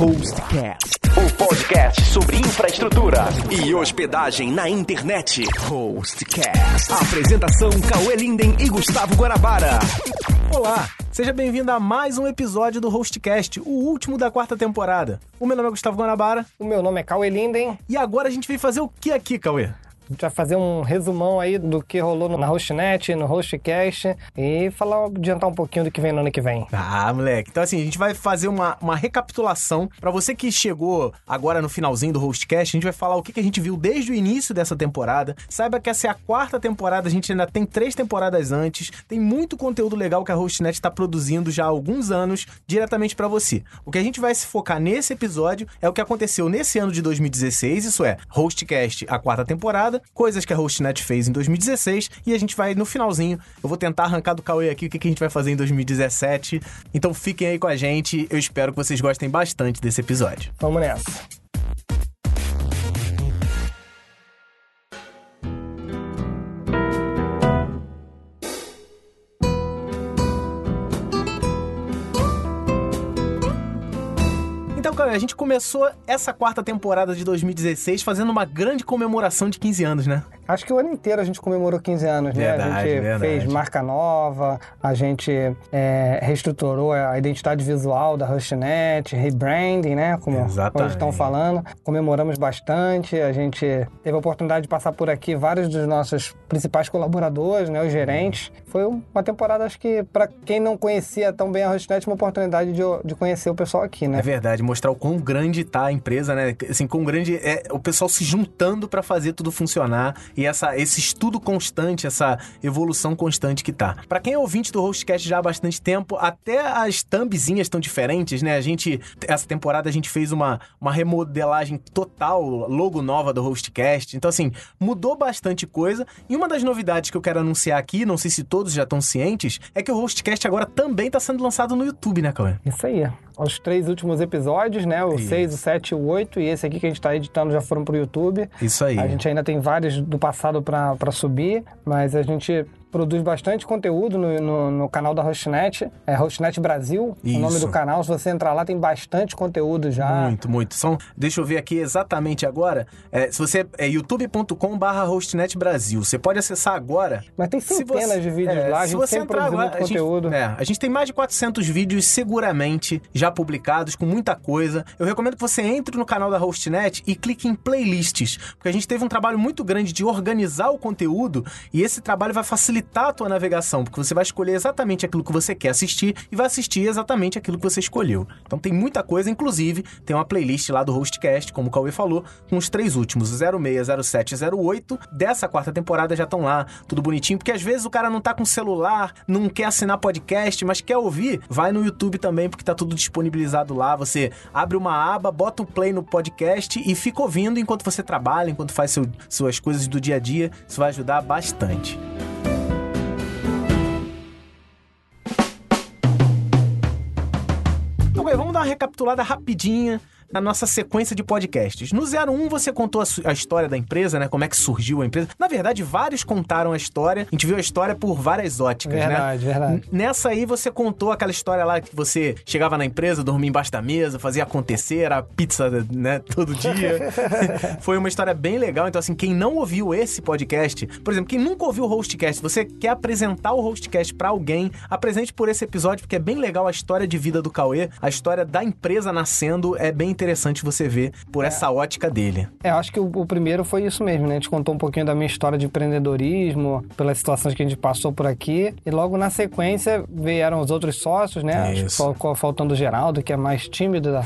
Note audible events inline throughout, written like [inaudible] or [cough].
Hostcast, o podcast sobre infraestrutura e hospedagem na internet. Hostcast. Apresentação Cauê Linden e Gustavo Guarabara. Olá, seja bem-vindo a mais um episódio do Hostcast, o último da quarta temporada. O meu nome é Gustavo Guanabara O meu nome é Cauê Linden. e agora a gente veio fazer o que aqui, Cauê? A gente vai fazer um resumão aí do que rolou na Hostnet, no Hostcast e falar, adiantar um pouquinho do que vem no ano que vem. Ah, moleque. Então, assim, a gente vai fazer uma, uma recapitulação. Pra você que chegou agora no finalzinho do Hostcast, a gente vai falar o que, que a gente viu desde o início dessa temporada. Saiba que essa é a quarta temporada, a gente ainda tem três temporadas antes. Tem muito conteúdo legal que a Hostnet está produzindo já há alguns anos diretamente pra você. O que a gente vai se focar nesse episódio é o que aconteceu nesse ano de 2016, isso é, Hostcast, a quarta temporada, coisas que a Hostnet fez em 2016 e a gente vai no finalzinho. Eu vou tentar arrancar do Cauê aqui o que, a gente vai fazer em 2017. Então fiquem aí com a gente. Eu espero que vocês gostem bastante desse episódio. Vamos nessa. A gente começou essa quarta temporada de 2016 fazendo uma grande comemoração de 15 anos, né? Acho que o ano inteiro a gente comemorou 15 anos, né? Verdade, a gente verdade. fez marca nova, a gente é, reestruturou a identidade visual da Hostnet, rebranding, né? Como Exatamente. hoje estão falando. Comemoramos bastante, a gente teve a oportunidade de passar por aqui vários dos nossos principais colaboradores, né? Os gerentes. Foi uma temporada, acho que, para quem não conhecia tão bem a Hostnet, uma oportunidade de, de conhecer o pessoal aqui, né? É verdade, mostrar o quão grande tá a empresa, né? Assim, quão grande é o pessoal se juntando pra fazer tudo funcionar e essa, esse estudo constante, essa evolução constante que tá. Pra quem é ouvinte do Hostcast já há bastante tempo, até as thumbzinhas estão diferentes, né? A gente, essa temporada a gente fez uma, uma remodelagem total, logo nova do Hostcast. Então, assim, mudou bastante coisa. E uma das novidades que eu quero anunciar aqui, não sei se todos já estão cientes, é que o Hostcast agora também tá sendo lançado no YouTube, né, Cauê? Isso aí. Os três últimos episódios, né? O Isso. 6, o 7 e o 8. E esse aqui que a gente tá editando já foram pro YouTube. Isso aí. A gente ainda tem vários do passado para subir, mas a gente produz bastante conteúdo no, no, no canal da Hostnet. É Hostnet Brasil, Isso. o nome do canal. Se você entrar lá, tem bastante conteúdo já. Muito, muito. São, deixa eu ver aqui exatamente agora. É, se você é youtube.com/barra hostnet Brasil, você pode acessar agora. Mas tem centenas você- de vídeos é, lá, a se gente sempre entrar agora, muito a gente- conteúdo. é, a gente tem mais de 400 vídeos seguramente já publicados com muita coisa. Eu recomendo que você entre no canal da Hostnet e clique em playlists, porque a gente teve um trabalho muito grande de organizar o conteúdo e esse trabalho vai facilitar a tua navegação, porque você vai escolher exatamente aquilo que você quer assistir e vai assistir exatamente aquilo que você escolheu. Então tem muita coisa, inclusive tem uma playlist lá do Hostcast, como o Cauê falou, com os três últimos, 06, 07 e 08 dessa quarta temporada já estão lá, tudo bonitinho, porque às vezes o cara não tá com celular, não quer assinar podcast, mas quer ouvir, vai no YouTube também, porque tá tudo disponibilizado lá. Você abre uma aba, bota um play no podcast e fica ouvindo enquanto você trabalha, enquanto faz seu- suas coisas do dia a dia. Isso vai ajudar bastante. Uma recapitulada rapidinha na nossa sequência de podcasts. No 01 você contou a, a história da empresa, né? Como é que surgiu a empresa. Na verdade, vários contaram a história. A gente viu a história por várias óticas, né? Verdade, verdade. Nessa aí você contou aquela história lá que você chegava na empresa, dormia embaixo da mesa, fazia acontecer, era pizza, né, [laughs] todo dia. [laughs] Foi uma história bem legal. Então, assim, quem não ouviu esse podcast, por exemplo, quem nunca ouviu o Hostcast, você quer apresentar o Hostcast pra alguém, apresente por esse episódio, porque é bem legal a história de vida do Cauê, a história da empresa nascendo, é bem interessante você ver por essa ótica dele. É, eu acho que o, o primeiro foi isso mesmo, né? A gente contou um pouquinho da minha história de empreendedorismo, pelas situações que a gente passou por aqui. E logo na sequência vieram os outros sócios, né? Acho que Isso. fal- fal- faltando o Geraldo, que é mais tímido. Da... [laughs] a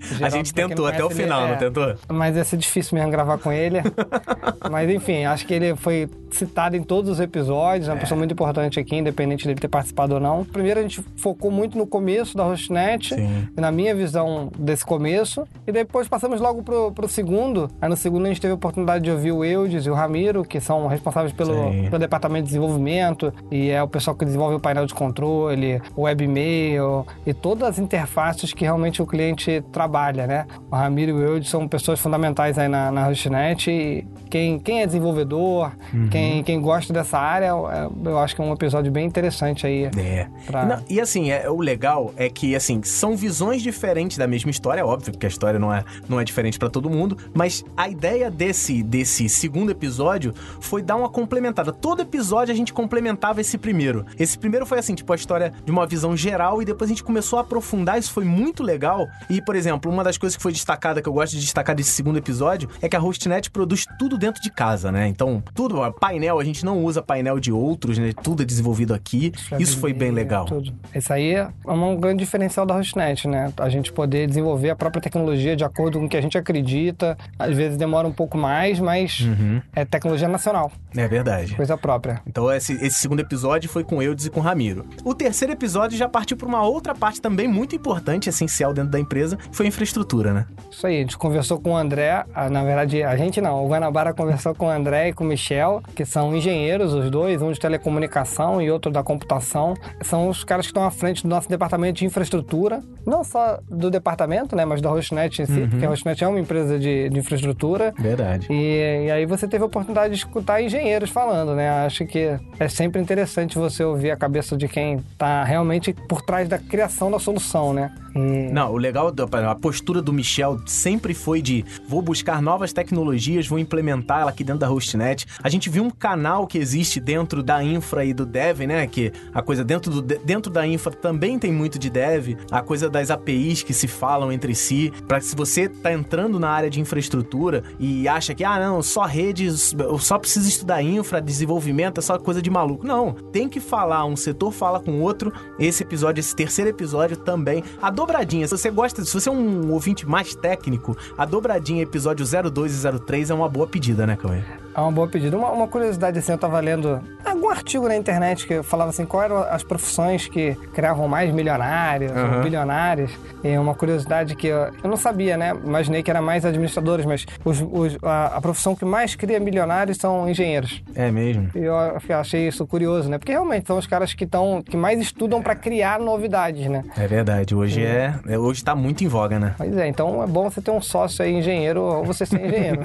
Geraldo, gente pra quem tentou até o final, ele não é- tentou? Mas ia ser difícil mesmo gravar com ele. [laughs] Mas enfim, acho que ele foi citado em todos os episódios, é uma pessoa muito importante aqui, independente dele ter participado ou não. Primeiro a gente focou muito no começo da Hostnet, Sim. e na minha visão desse começo, começo. E depois passamos logo pro, pro segundo. Aí no segundo a gente teve a oportunidade de ouvir o Eudes e o Ramiro, que são responsáveis pelo, pelo departamento de desenvolvimento. E é o pessoal que desenvolve o painel de controle, o webmail e todas as interfaces que realmente o cliente trabalha, né? O Ramiro e o Eudes são pessoas fundamentais aí na, na HostNet. E quem, quem é desenvolvedor, uhum. quem, quem gosta dessa área, é, eu acho que é um episódio bem interessante aí. É. Pra... Não, e assim, é, o legal é que, assim, são visões diferentes da mesma história, é óbvio, porque a história não é, não é diferente para todo mundo, mas a ideia desse, desse segundo episódio foi dar uma complementada. Todo episódio a gente complementava esse primeiro. Esse primeiro foi assim, tipo, a história de uma visão geral e depois a gente começou a aprofundar, isso foi muito legal. E, por exemplo, uma das coisas que foi destacada, que eu gosto de destacar desse segundo episódio, é que a HostNet produz tudo dentro de casa, né? Então, tudo, painel, a gente não usa painel de outros, né? Tudo é desenvolvido aqui. Isso foi bem legal. Tudo. Isso aí é um grande diferencial da HostNet, né? A gente poder desenvolver a própria tecnologia de acordo com o que a gente acredita. Às vezes demora um pouco mais, mas uhum. é tecnologia nacional. É verdade. Coisa própria. Então esse, esse segundo episódio foi com Eudes e com Ramiro. O terceiro episódio já partiu para uma outra parte também muito importante, essencial dentro da empresa, foi a infraestrutura, né? Isso aí, a gente conversou com o André, na verdade a gente não, o Guanabara conversou com o André e com o Michel, que são engenheiros os dois, um de telecomunicação e outro da computação. São os caras que estão à frente do nosso departamento de infraestrutura, não só do departamento, né, mas da Hostnet em si, uhum. porque a Hostnet é uma empresa de, de infraestrutura. Verdade. E, e, aí você teve a oportunidade de escutar engenheiros falando, né? Acho que é sempre interessante você ouvir a cabeça de quem está realmente por trás da criação da solução, né? E... Não, o legal, a postura do Michel sempre foi de vou buscar novas tecnologias, vou implementar ela aqui dentro da Hostnet. A gente viu um canal que existe dentro da infra e do dev, né? Que a coisa dentro, do, dentro da infra também tem muito de dev, a coisa das APIs que se falam entre si, para se você tá entrando na área de infraestrutura e acha que, ah, não, só redes, eu só preciso estudar infra, desenvolvimento, é só coisa de maluco. Não, tem que falar, um setor fala com o outro. Esse episódio, esse terceiro episódio também. A dobradinha, se você gosta, se você é um ouvinte mais técnico, a dobradinha episódio 02 e 03 é uma boa pedida, né, Cauê? É uma boa pedida. Uma, uma, curiosidade, assim, eu tava lendo algum artigo na internet que falava assim, quais eram as profissões que criavam mais milionários uhum. bilionários. E uma curiosidade que eu, eu, não sabia, né? Imaginei que era mais administradores, mas os, os, a, a, profissão que mais cria milionários são engenheiros. É mesmo? E eu, eu achei isso curioso, né? Porque realmente são os caras que estão que mais estudam para criar novidades, né? É verdade. Hoje é, é, hoje tá muito em voga, né? Pois é, então é bom você ter um sócio aí engenheiro ou você ser engenheiro.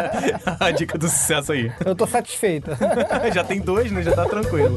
[laughs] a dica do sucesso aí. Eu tô satisfeita. [laughs] Já tem dois, né? Já tá tranquilo.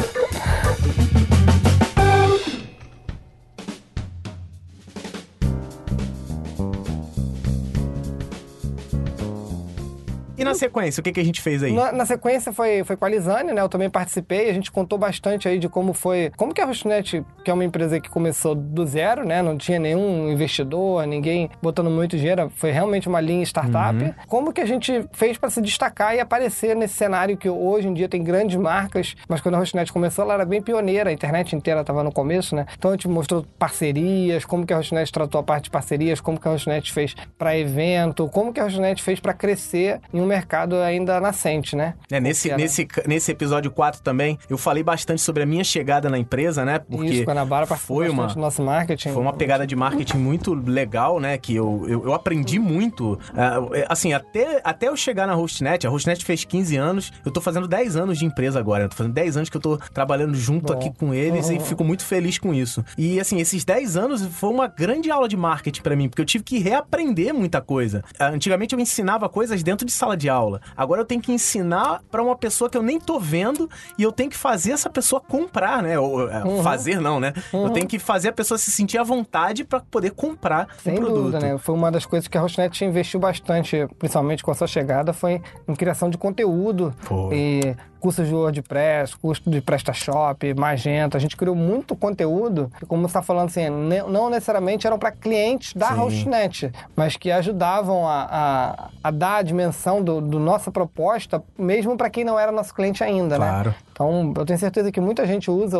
E na sequência, o que, que a gente fez aí? Na, na, sequência foi, foi com a Lisane, né? Eu também participei, a gente contou bastante aí de como foi. Como que a Rostnet, que é uma empresa que começou do zero, né? Não tinha nenhum investidor, ninguém botando muito dinheiro, foi realmente uma linha startup. Uhum. Como que a gente fez para se destacar e aparecer nesse cenário que hoje em dia tem grandes marcas, mas quando a Rostnet começou, ela era bem pioneira, a internet inteira estava no começo, né? Então a gente mostrou parcerias, como que a Rostnet tratou a parte de parcerias, como que a Rostnet fez para evento, como que a Rostnet fez para crescer em um mercado ainda nascente, né? É, nesse, nesse, nesse episódio 4 também, eu falei bastante sobre a minha chegada na empresa, né? Porque Isso, Guanabara foi uma do nosso marketing. Foi uma pegada de marketing muito legal, né? Que eu, eu, eu aprendi muito. Uh, assim, até, até eu chegar na Hostnet, a Hostnet fez 15 anos, eu tô fazendo 10 anos de empresa agora. Eu tô fazendo 10 anos que eu tô trabalhando junto Bom. aqui com eles uhum. e fico muito feliz com isso. E assim, esses 10 anos foi uma grande aula de marketing para mim, porque eu tive que reaprender muita coisa. Antigamente eu ensinava coisas dentro de sala de aula. Agora eu tenho que ensinar para uma pessoa que eu nem tô vendo e eu tenho que fazer essa pessoa comprar, né? Ou, é, uhum. Fazer não, né? Uhum. Eu tenho que fazer a pessoa se sentir à vontade para poder comprar Sem o produto. Dúvida, né? Foi uma das coisas que a Rosnet investiu bastante, principalmente com a sua chegada, foi em criação de conteúdo. Foi. E cursos de WordPress, curso de PrestaShop, Magento. A gente criou muito conteúdo, como você está falando assim, não necessariamente eram para clientes da Hostnet, mas que ajudavam a, a, a, dar a dimensão do, do nossa proposta, mesmo para quem não era nosso cliente ainda, né? claro. né? Então, eu tenho certeza que muita gente usa,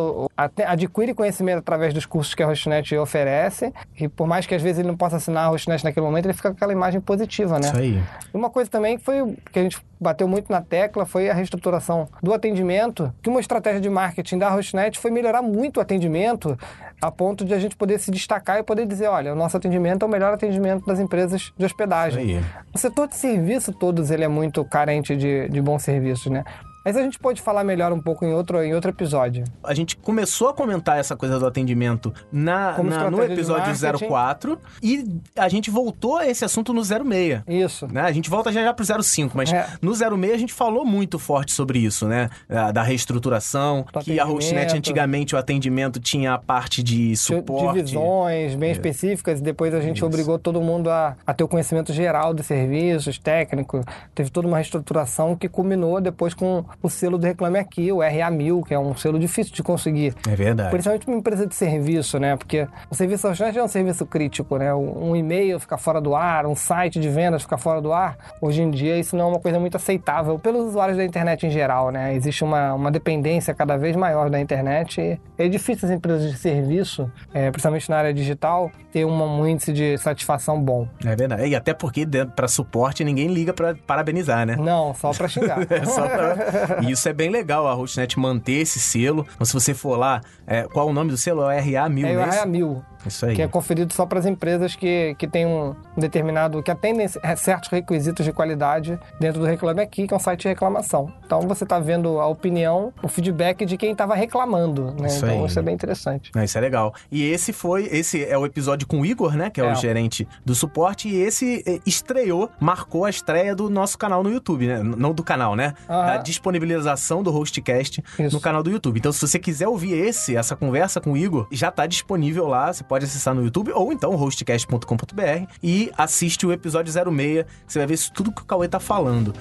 adquire conhecimento através dos cursos que a Hostnet oferece, e por mais que às vezes ele não possa assinar a Hostnet naquele momento, ele fica com aquela imagem positiva, né? Isso aí. Uma coisa também foi que a gente bateu muito na tecla foi a reestruturação do atendimento, que uma estratégia de marketing da Hostnet foi melhorar muito o atendimento, a ponto de a gente poder se destacar e poder dizer, olha, o nosso atendimento é o melhor atendimento das empresas de hospedagem. Aí. O setor de serviço, todos, ele é muito carente de, de bons serviços, né? Mas a gente pode falar melhor um pouco em outro, em outro episódio. A gente começou a comentar essa coisa do atendimento na, na- no de episódio marketing. 04 e a gente voltou a esse assunto no 06. Isso. Né? A gente volta já já pro 05, mas É. no 06 a gente falou muito forte sobre isso, né? Da, da reestruturação, Do que a Hostnet antigamente o atendimento tinha a parte de suporte. divisões É. bem específicas e depois a gente Isso. obrigou todo mundo a, a ter o conhecimento geral dos serviços, técnico. Teve toda uma reestruturação que culminou depois com o selo do Reclame Aqui, o RA1000, que é um selo difícil de conseguir. É verdade. Principalmente uma empresa de serviço, né? Porque o serviço Hostnet é um serviço crítico, né? Um um e-mail ficar fora do ar, um site de vendas ficar fora do ar. Hoje em dia isso não é uma coisa muito aceitável pelos usuários da internet em geral, né? Existe uma, uma dependência cada vez maior da internet e é difícil as empresas de serviço, é, principalmente na área digital, ter uma- um índice de satisfação bom. É verdade. E até porque para suporte ninguém liga para parabenizar, né? Não, só pra xingar. [laughs] É só pra- E isso é bem legal, a Hostnet manter esse selo. Então, se você for lá, é, qual o nome do selo? É o RA1000, É o né? RA1000. Isso aí. que é conferido só para as empresas que, que têm um determinado, que atendem eh, certos requisitos de qualidade dentro do Reclame Aqui, que é um site de reclamação. Então você está vendo a opinião, o feedback de quem estava reclamando, né? Isso então aí. isso é bem interessante. Ah, Isso é legal. E esse foi, esse é o episódio com o Igor, né? Que é, É. o gerente do suporte. E esse eh, estreou, marcou a estreia do nosso canal no YouTube, né? Não do canal, né? Aham. Da disponibilização do Hostcast Isso. no canal do YouTube. Então, se você quiser ouvir esse, essa conversa com o Igor, já tá disponível lá. Você pode acessar no YouTube ou então hostcast.com.br e assiste o episódio 06, que você vai ver isso tudo que o Cauê tá falando.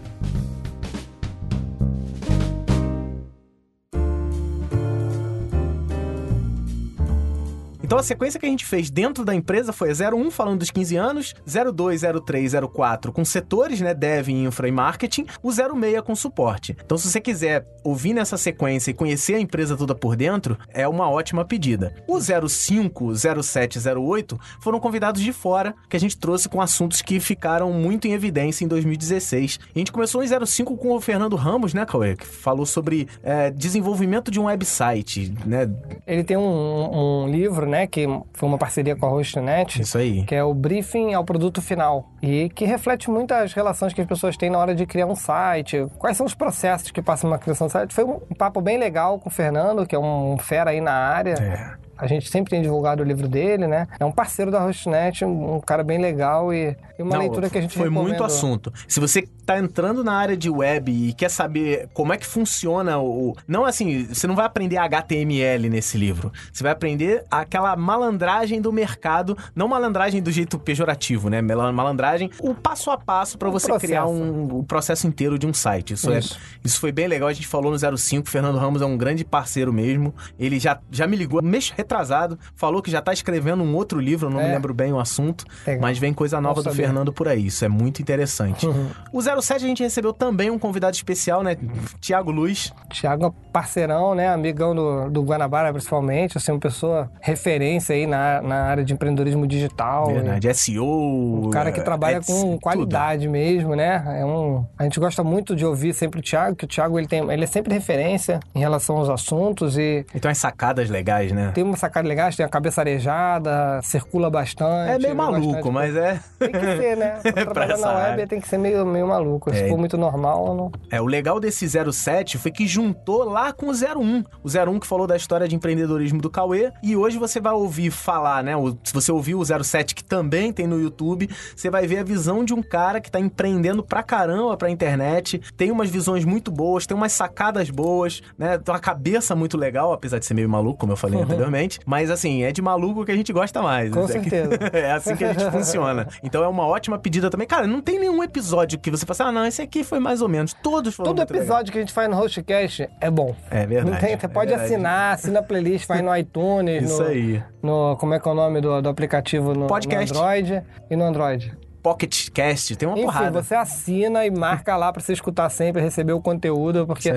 Então a sequência que a gente fez dentro da empresa foi 01 falando dos 15 anos, 02, 03, 04 com setores, né, dev, infra e marketing, o 06 com suporte. Então se você quiser ouvir nessa sequência e conhecer a empresa toda por dentro, é uma ótima pedida. O 05, 07, 08 foram convidados de fora, que a gente trouxe com assuntos que ficaram muito em evidência em 2016. E a gente começou em 05 com o Fernando Ramos, né, Cauê, que falou sobre é, desenvolvimento de um website, né? Ele tem um, um livro, né, que foi uma parceria com a Hostnet, Isso aí. que é o Briefing ao Produto Final, e que reflete muito as relações que as pessoas têm na hora de criar um site, quais são os processos que passam na criação do site. Foi um papo bem legal com o Fernando, que é um fera aí na área. É. A gente sempre tem divulgado o livro dele, né? É um parceiro da Hostnet, um um cara bem legal e, e uma Não, leitura que a gente Foi recomenda. muito assunto. Se você tá entrando na área de web e quer saber como é que funciona o. Não assim, você não vai aprender HTML nesse livro. Você vai aprender aquela malandragem do mercado, não malandragem do jeito pejorativo, né? Mala- Malandragem, o passo a passo para você processo. criar um, o processo inteiro de um site. Isso, Isso. É, isso foi bem legal. A gente falou no 05, o Fernando Ramos é um grande parceiro mesmo. Ele já, já me ligou mês retrasado, falou que já tá escrevendo um outro livro, não me É. lembro bem o assunto, Legal. mas vem coisa nova do. Fernando por aí. Isso é muito interessante. Uhum. O 07 a gente recebeu também um convidado especial, né? Tiago Luz. Tiago é parceirão, né? Amigão do, do Guanabara, principalmente. Assim, uma pessoa referência aí na, na área de empreendedorismo digital. Verdade, SEO. Um cara que trabalha é, com tudo. qualidade mesmo, né? É um, a gente gosta muito de ouvir sempre o Thiago, que o Thiago ele tem, ele é sempre referência em relação aos assuntos e E tem umas sacadas legais, né? tem uma sacada legal, tem a cabeça arejada, circula bastante. É meio vê maluco, bastante- mas é. Tem que ser, né? [laughs] Pra Pra trabalhar essa na web área. tem que ser meio, meio maluco. Se É. for muito normal, não... É, o legal desse 07 foi que juntou lá com o 01. O 01 que falou da história de empreendedorismo do Cauê. E hoje você vai ouvir falar, né? Se você ouviu o 07, que também tem no YouTube, você vai ver a visão de um cara que tá empreendendo pra caramba pra internet. Tem umas visões muito boas, tem umas sacadas boas, né? Tem uma cabeça muito legal, apesar de ser meio maluco, como eu falei [laughs] anteriormente. Mas assim, é de maluco que a gente gosta mais. Com É que- certeza. [laughs] é assim que a gente funciona. Então é uma ótima pedida também. Cara, não tem nenhum episódio que você fala assim, ah, não, esse aqui foi mais ou menos. Todos foram Todo episódio que a gente faz no Hostcast é bom. É verdade. Não tem, você é pode verdade. assinar, assina a playlist, faz no iTunes, Isso no, aí. no- Como é que é o nome do, do aplicativo no, no Podcast. Android e no Android. Pocket Cast, tem uma Enfim, porrada. você assina e marca lá pra você escutar sempre, receber o conteúdo, porque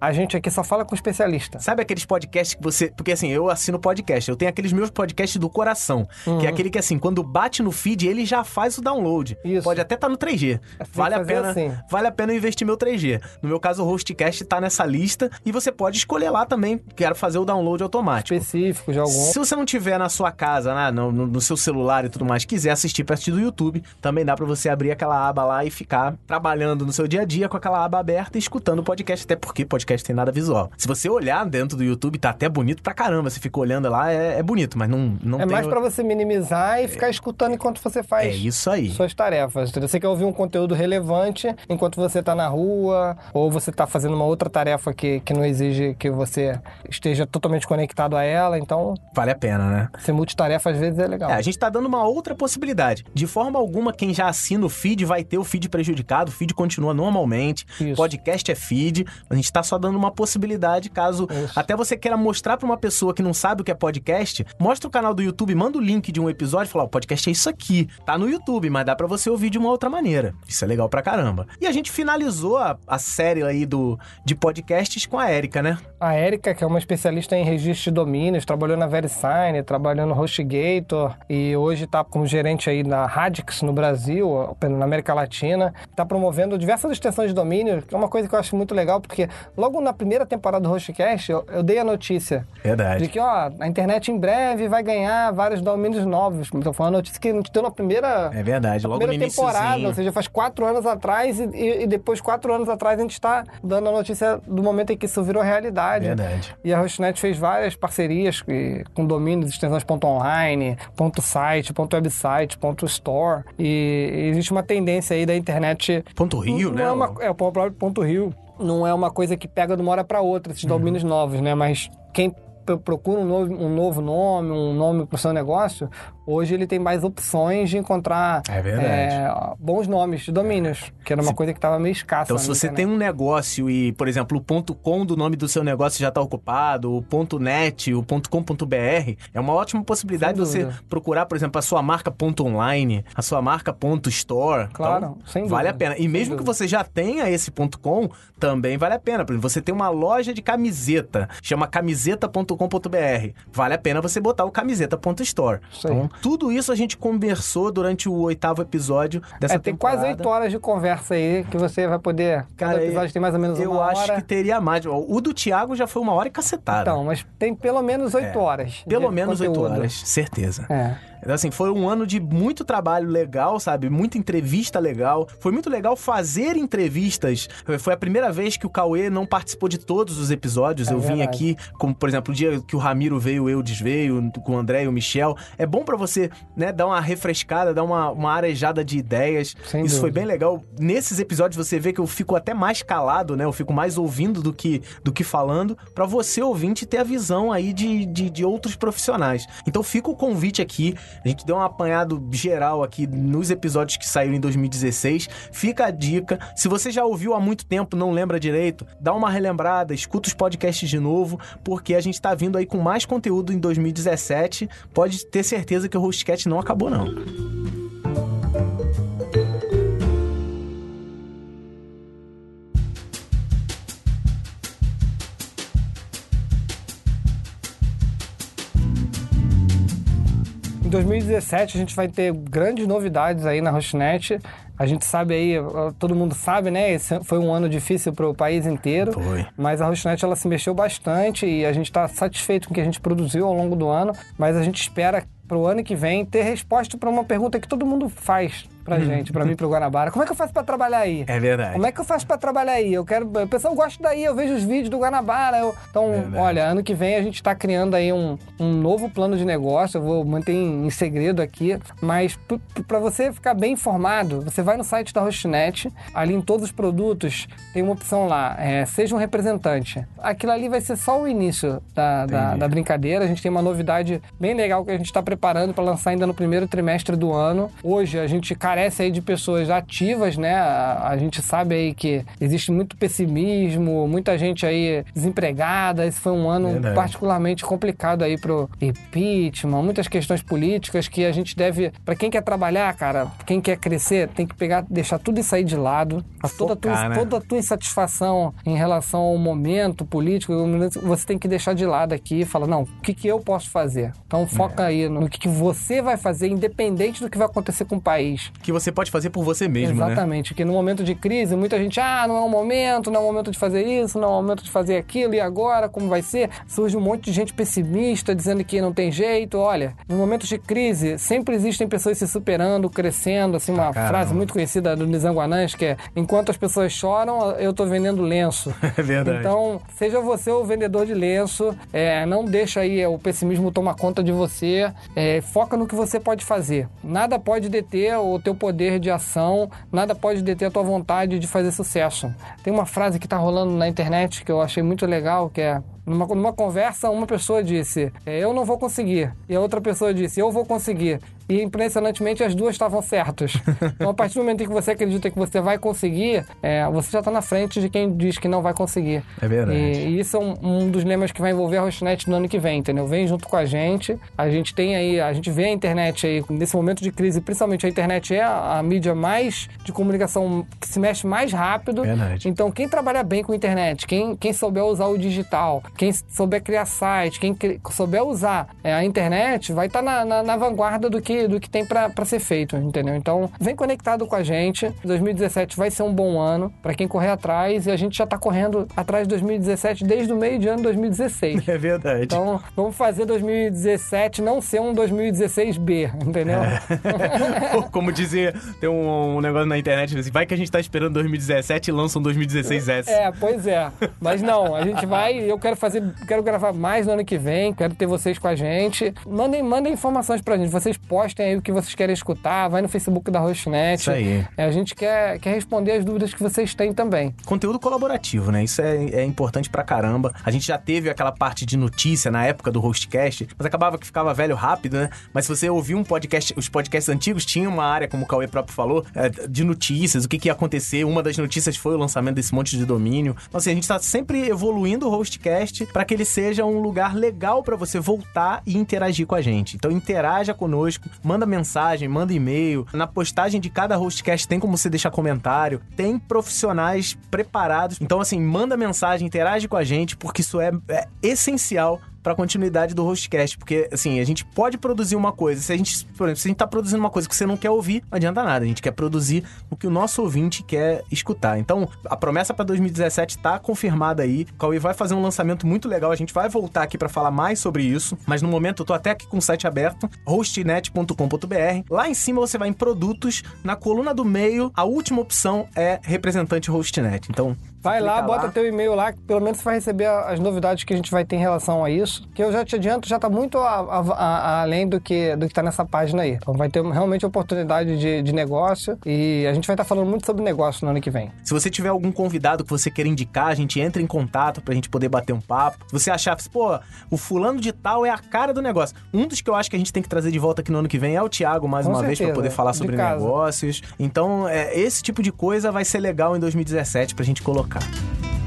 a gente aqui só fala com especialista. Sabe aqueles podcasts que você. Porque assim, eu assino podcast. Eu tenho aqueles meus podcasts do coração. Que é aquele que, assim, quando bate no feed, ele já faz o download. Isso. Pode até estar no 3G. Tem que Vale a, pena, assim. vale a pena investir meu 3G. No meu caso, o Hostcast tá nessa lista. E você pode escolher lá também. Quero fazer o download automático. Específico de algum. Se você não tiver na sua casa, né, no, no- seu celular e tudo mais, quiser assistir assistir do YouTube, também dá pra você abrir aquela aba lá e ficar trabalhando no seu dia a dia com aquela aba aberta e escutando o podcast, até porque podcast tem nada visual. Se você olhar dentro do YouTube, tá até bonito pra caramba. Você fica olhando lá, é, é bonito, mas não, não É tem... mais pra você minimizar e ficar escutando enquanto você É faz isso aí. suas tarefas. Você quer ouvir um conteúdo relevante enquanto você tá na rua, ou você tá fazendo uma outra tarefa que, que não exige que você esteja totalmente conectado a ela. Então, Vale a pena, né? ser multitarefa às vezes é legal. É, a gente tá dando uma outra possibilidade. De forma alguma, quem já assina o feed vai ter o feed prejudicado, o feed continua normalmente. Isso. Podcast é feed. A gente tá só dando uma possibilidade caso Isso. até você queira mostrar pra uma pessoa que não sabe o que é podcast, mostra o canal do YouTube, manda o link de um episódio e fala: "Ó, o podcast é isso aqui. Tá no YouTube, mas dá pra você ouvir de uma outra maneira. Isso é legal pra caramba. E a gente finalizou a, a série aí do, de podcasts com a Érica, né? A Érica, que é uma especialista em registro de domínios, trabalhou na VeriSign, trabalhou no HostGator e hoje está como gerente aí na Radix no Brasil, na América Latina. Está promovendo diversas extensões de domínio, que é uma coisa que eu acho muito legal, porque logo na primeira temporada do HostCast eu, eu dei a notícia de Verdade. que, ó, a internet em breve vai ganhar vários domínios novos. Então foi uma notícia que a gente deu na primeira É verdade. Logo no primeira temporada, iníciozinho. ou seja, faz quatro anos atrás e, e- depois quatro anos atrás a gente está dando a notícia do momento em que isso virou realidade. Verdade. E a Hostnet fez várias parcerias com domínios, extensões .online, .site, .website, .store. E existe uma tendência aí da internet... Ponto Rio, não né? É, uma, é o próprio ponto Rio. Não é uma coisa que pega de uma hora para outra, Uhum. esses domínios novos, né? Mas quem pro- procura um novo, um novo nome, um nome para o seu negócio, hoje ele tem mais opções de encontrar É é, bons nomes de domínios, que era uma coisa que estava meio escassa. Então, se você internet. tem um negócio e, por exemplo, o ponto .com do nome do seu negócio já está ocupado, o ponto .net, o ponto .com.br, é uma ótima possibilidade de você dúvida. procurar, por exemplo, a sua marca ponto .online, a sua marca ponto .store. Claro, Então, sem Vale a dúvida, pena. E mesmo que dúvida. você já tenha esse ponto .com, também vale a pena. Por exemplo, você tem uma loja de camiseta, chama camiseta.com.br. Vale a pena você botar o camiseta.store. Então, tudo isso a gente conversou durante o oitavo episódio dessa É, tem temporada. quase oito horas de conversa aí que você vai poder. Cada Cara, episódio tem mais ou menos Eu uma acho hora. que teria mais. O do Thiago já foi uma hora e cacetada. Então, mas tem pelo menos oito horas. Pelo menos oito horas, certeza. É. Então, assim, foi um ano de muito trabalho legal, sabe? Muita entrevista legal. Foi muito legal fazer entrevistas. Foi a primeira vez que o Cauê não participou de todos os episódios. É eu vim verdade. aqui, como por exemplo, o dia que o Ramiro veio, o Eudes veio, com o André e o Michel. É bom pra você, né, dar uma refrescada, dar uma, uma arejada de ideias. Sem Isso foi dúvida. bem legal. Nesses episódios você vê que eu fico até mais calado, né? Eu fico mais ouvindo do que, do que falando, pra você, ouvinte, ter a visão aí de, de, de outros profissionais. Então fica o convite aqui. A gente deu um apanhado geral aqui nos episódios que saíram em 2016. Fica a dica. Se você já ouviu há muito tempo, não lembra direito, dá uma relembrada, escuta os podcasts de novo, porque a gente tá vindo aí com mais conteúdo em 2017. Pode ter certeza que o Hostcat não acabou, não. 2017 a gente vai ter grandes novidades aí na Hostnet. A gente sabe aí, todo mundo sabe, né? Esse foi um ano difícil para o país inteiro. Foi. Mas a Hostnet ela se mexeu bastante e a gente está satisfeito com o que a gente produziu ao longo do ano. Mas a gente espera para o ano que vem ter resposta para uma pergunta que todo mundo faz pra gente, pra mim, pro Guanabara. Como é que eu faço para trabalhar aí? É verdade. Como é que eu faço pra trabalhar aí? Eu quero. O pessoal gosta daí, eu vejo os vídeos do Guanabara. eu- Então, Verdade. olha, ano que vem a gente tá criando aí um, um novo plano de negócio. Eu vou manter em, em segredo aqui. Mas p- p- pra você ficar bem informado, você vai no site da Hostnet. Ali em todos os produtos tem uma opção lá: é, seja um representante. Aquilo ali vai ser só o início da, da, da brincadeira. A gente tem uma novidade bem legal que a gente está preparando para lançar ainda no primeiro trimestre do ano. Hoje a gente, carece aí de pessoas ativas, né? A, a gente sabe aí que existe muito pessimismo, muita gente aí desempregada. Esse foi um ano Verdade. particularmente complicado aí pro impeachment, muitas questões políticas que a gente deve, para quem quer trabalhar, cara, quem quer crescer, tem que pegar, deixar tudo isso aí de lado. A toda, a tua, Focar, né? toda a tua insatisfação em relação ao momento político, você tem que deixar de lado aqui e falar, não, o que, que eu posso fazer? Então foca aí no que, que você vai fazer, independente do que vai acontecer com o país. Que você pode fazer por você mesmo, né? Exatamente, que no momento de crise, muita gente, ah, não é o momento, não é o momento de fazer isso, não é o momento de fazer aquilo, e agora, como vai ser? Surge um monte de gente pessimista, dizendo que não tem jeito. Olha, nos momentos de crise, sempre existem pessoas se superando, crescendo, assim, uma caramba. frase muito conhecida do Nizanguanãs, que é, enquanto as pessoas choram, eu tô vendendo lenço. [laughs] É verdade. Então, seja você o vendedor de lenço, é, não deixa aí o pessimismo tomar conta de você, é, foca no que você pode fazer. Nada pode deter o teu poder de ação, nada pode deter a tua vontade de fazer sucesso. Tem uma frase que tá rolando na internet que eu achei muito legal, que é numa, numa conversa, uma pessoa disse, é, eu não vou conseguir. E a outra pessoa disse, eu vou conseguir. E impressionantemente as duas estavam certas. [laughs] Então, a partir do momento em que você acredita que você vai conseguir, é, você já está na frente de quem diz que não vai conseguir. É verdade. E, e isso é um, um dos lemas que vai envolver a Rosnet no ano que vem, entendeu? Vem junto com a gente. A gente tem aí, a gente vê a internet aí, nesse momento de crise, principalmente a internet é a, a mídia mais de comunicação que se mexe mais rápido. Verdade. Então, quem trabalha bem com internet, quem, quem souber usar o digital, quem souber criar site, quem cri- souber usar é, a internet, vai estar na, na- na vanguarda do que, do que tem para ser feito, entendeu? Então, vem conectado com a gente. 2017 vai ser um bom ano para quem correr atrás e a gente já tá correndo atrás de 2017 desde o meio de ano 2016. [laughs] É verdade. Então, vamos fazer 2017 não ser um 2016B, entendeu? [laughs] Ou Como dizer, tem um, um negócio na internet assim, vai que a gente tá esperando 2017 e lança um 2016S. É, pois é. Mas não, a gente vai. Eu quero fazer, quero gravar mais no ano que vem, quero ter vocês com a gente. Mandem, mandem informações pra gente. Vocês postem aí o que vocês querem escutar, vai no Facebook da Hostnet. Isso aí. É, a gente quer, quer responder as dúvidas que vocês têm também. Conteúdo colaborativo, né? Isso é, é importante pra caramba. A gente já teve aquela parte de notícia na época do Hostcast, mas acabava que ficava velho rápido, né? Mas se você ouvir um podcast, os podcasts antigos tinham uma área, como o Cauê próprio falou, é, de notícias, o que, que ia acontecer. Uma das notícias foi o lançamento desse monte de domínio. Então, assim, a gente tá sempre evoluindo o Hostcast pra que ele seja um lugar legal pra você voltar e interagir com a gente. Então, interaja conosco, manda mensagem, manda e-mail. Na postagem de cada Hostcast tem como você deixar comentário, tem profissionais preparados. Então, assim, manda mensagem, interage com a gente, porque isso é, é essencial para a continuidade do Hostcast, porque assim, a gente pode produzir uma coisa, se a gente, por exemplo, se a gente tá produzindo uma coisa que você não quer ouvir, não adianta nada, a gente quer produzir o que o nosso ouvinte quer escutar. Então, a promessa para 2017 tá confirmada aí. O Cauê vai fazer um lançamento muito legal, a gente vai voltar aqui para falar mais sobre isso, mas no momento eu tô até aqui com o site aberto, hostnet.com.br. Lá em cima você vai em produtos, na coluna do meio, a última opção é representante Hostnet. Então, Vai lá, bota teu e-mail lá, que pelo menos você vai receber as novidades que a gente vai ter em relação a isso. Que eu já te adianto, já tá muito a- a- a- além do que, do que tá nessa página aí. Então vai ter realmente oportunidade de, de negócio e a gente vai estar falando muito sobre negócio no ano que vem. Se você tiver algum convidado que você queira indicar, a gente entra em contato pra gente poder bater um papo. Se você achar, pô, o fulano de tal é a cara do negócio. Um dos que eu acho que a gente tem que trazer de volta aqui no ano que vem é o Thiago, mais Com uma vez, pra certeza, poder falar sobre casa. negócios. Então, é, esse tipo de coisa vai ser legal em 2017 pra gente colocar. E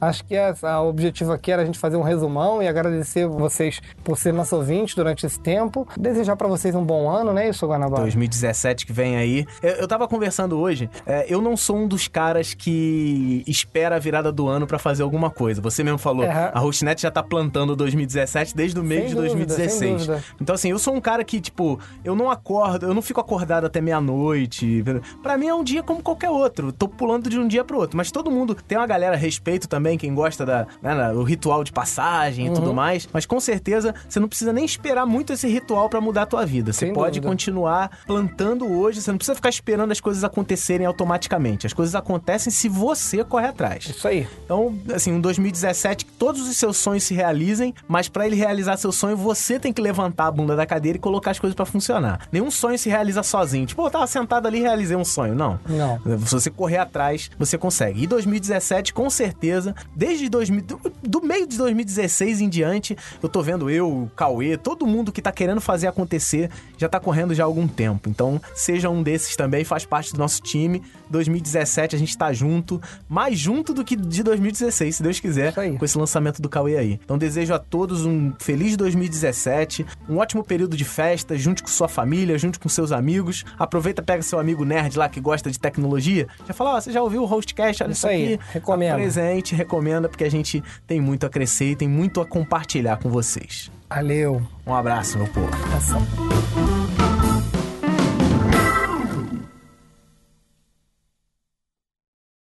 Acho que essa- o objetivo aqui era a gente fazer um resumão e agradecer vocês por ser nosso ouvinte durante esse tempo. Desejar pra vocês um bom ano, né, isso, Guanabara? 2017 que vem aí. Eu, eu tava conversando hoje, é, eu não sou um dos caras que espera a virada do ano pra fazer alguma coisa. Você mesmo falou, É. a Hostnet já tá plantando 2017 desde o meio Sem de dúvida, 2016. sem dúvida. Então, assim, eu sou um cara que, tipo, eu não acordo, eu não fico acordado até meia-noite. Pra mim é um dia como qualquer outro. Tô pulando de um dia pro outro. Mas todo mundo tem uma galera, respeito também. Também, quem gosta da, né, o ritual de passagem e Uhum. tudo mais. Mas com certeza você não precisa nem esperar muito esse ritual pra mudar a tua vida. Você Sem pode dúvida. continuar plantando hoje, você não precisa ficar esperando as coisas acontecerem automaticamente. As coisas acontecem se você corre atrás. Isso aí. Então, assim, um 2017 que todos os seus sonhos se realizem, mas pra ele realizar seu sonho, você tem que levantar a bunda da cadeira e colocar as coisas pra funcionar. Nenhum sonho se realiza sozinho. Tipo, eu tava sentado ali e realizei um sonho. Não. Não. Se você correr atrás, você consegue. E 2017, com certeza, desde 2000, do, do meio de 2016 em diante, eu tô vendo eu, o Cauê, todo mundo que tá querendo fazer acontecer, já tá correndo já há algum tempo. Então, seja um desses também, faz parte do nosso time. 2017 a gente tá junto, mais junto do que de 2016, se Deus quiser, com esse lançamento do Cauê aí. Então, desejo a todos um feliz 2017, um ótimo período de festa, junte com sua família, junte com seus amigos. Aproveita, pega seu amigo nerd lá que gosta de tecnologia, já fala, ó, você já ouviu o Hostcast? Olha isso, Isso aí, aqui. recomenda. Recomenda, porque a gente tem muito a crescer e tem muito a compartilhar com vocês. Valeu. Um abraço, meu povo.